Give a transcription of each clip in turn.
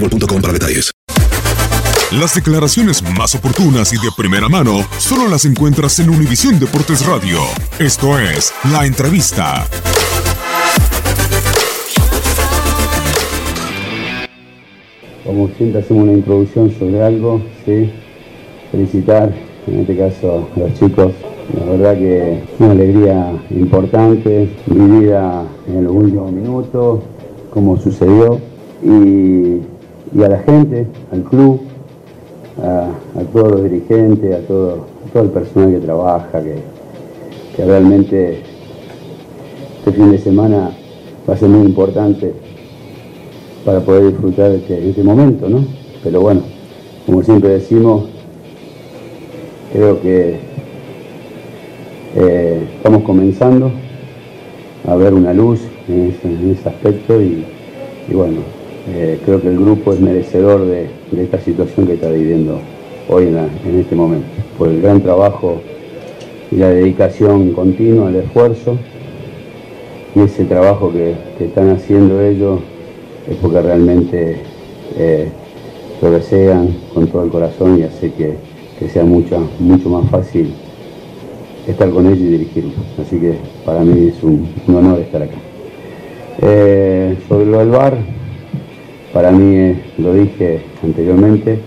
boostmobile.com para detalles. Las declaraciones más oportunas y de primera mano solo las encuentras en Univisión Deportes Radio. Esto es La Entrevista. como siempre hacemos una introducción sobre algo, ¿sí? felicitar en este caso a los chicos, la verdad que una alegría importante, vivida en los últimos minutos, como sucedió, y, y a la gente, al club, a, todos los dirigentes, a todo, todo el personal que trabaja, que, realmente este fin de semana va a ser muy importante para poder disfrutar este, este momento, ¿no? Pero bueno, como siempre decimos, creo que eh, estamos comenzando a ver una luz en ese, en ese aspecto y bueno, eh, creo que el grupo es merecedor de, de esta situación que está viviendo hoy en, este momento, por el gran trabajo y la dedicación continua, el esfuerzo y ese trabajo que, están haciendo ellos es porque realmente eh, lo desean con todo el corazón y hace que, que sea mucho, mucho más fácil estar con ellos y dirigirlos. Así que para mí es un, un honor estar acá. Eh, sobre lo del bar, para mí, lo dije anteriormente,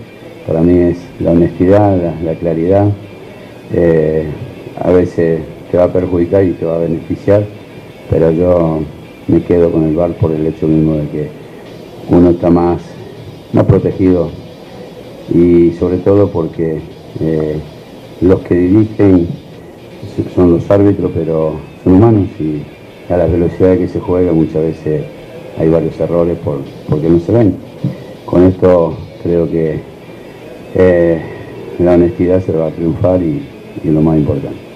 para mí es la honestidad, la, la claridad. Eh, a veces te va a perjudicar y te va a beneficiar, pero yo me quedo con el bar por el hecho mismo de que uno está más, más protegido y sobre todo porque eh, los que dirigen son los árbitros, pero son humanos y a la velocidad que se juega muchas veces hay varios errores por, porque no se ven. Con esto creo que eh, la honestidad se va a triunfar y, y lo más importante.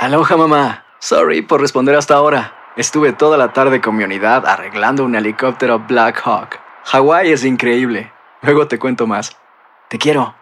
Aloha mamá. Sorry por responder hasta ahora. Estuve toda la tarde con mi unidad arreglando un helicóptero Black Hawk. Hawái es increíble. Luego te cuento más. Te quiero.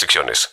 restricciones.